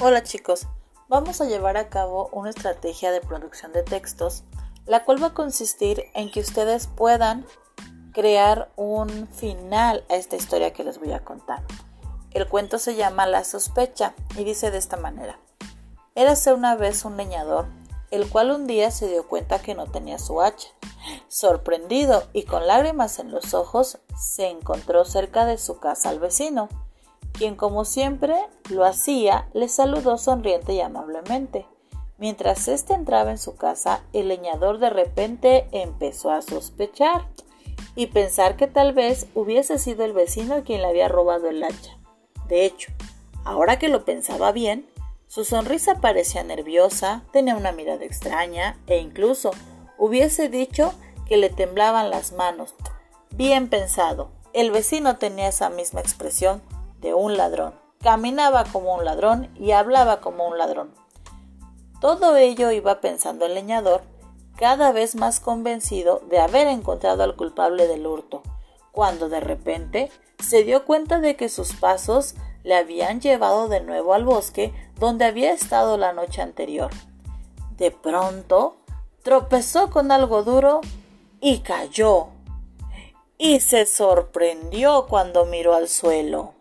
Hola chicos, vamos a llevar a cabo una estrategia de producción de textos, la cual va a consistir en que ustedes puedan crear un final a esta historia que les voy a contar. El cuento se llama La sospecha y dice de esta manera. Érase una vez un leñador, el cual un día se dio cuenta que no tenía su hacha. Sorprendido y con lágrimas en los ojos, se encontró cerca de su casa al vecino quien como siempre lo hacía, le saludó sonriente y amablemente. Mientras éste entraba en su casa, el leñador de repente empezó a sospechar y pensar que tal vez hubiese sido el vecino quien le había robado el hacha. De hecho, ahora que lo pensaba bien, su sonrisa parecía nerviosa, tenía una mirada extraña e incluso hubiese dicho que le temblaban las manos. Bien pensado, el vecino tenía esa misma expresión de un ladrón. Caminaba como un ladrón y hablaba como un ladrón. Todo ello iba pensando el leñador, cada vez más convencido de haber encontrado al culpable del hurto, cuando de repente se dio cuenta de que sus pasos le habían llevado de nuevo al bosque donde había estado la noche anterior. De pronto tropezó con algo duro y cayó. Y se sorprendió cuando miró al suelo.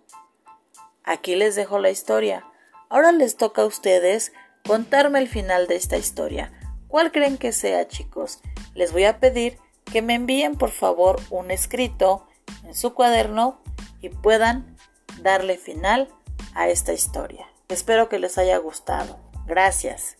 Aquí les dejo la historia. Ahora les toca a ustedes contarme el final de esta historia. ¿Cuál creen que sea, chicos? Les voy a pedir que me envíen por favor un escrito en su cuaderno y puedan darle final a esta historia. Espero que les haya gustado. Gracias.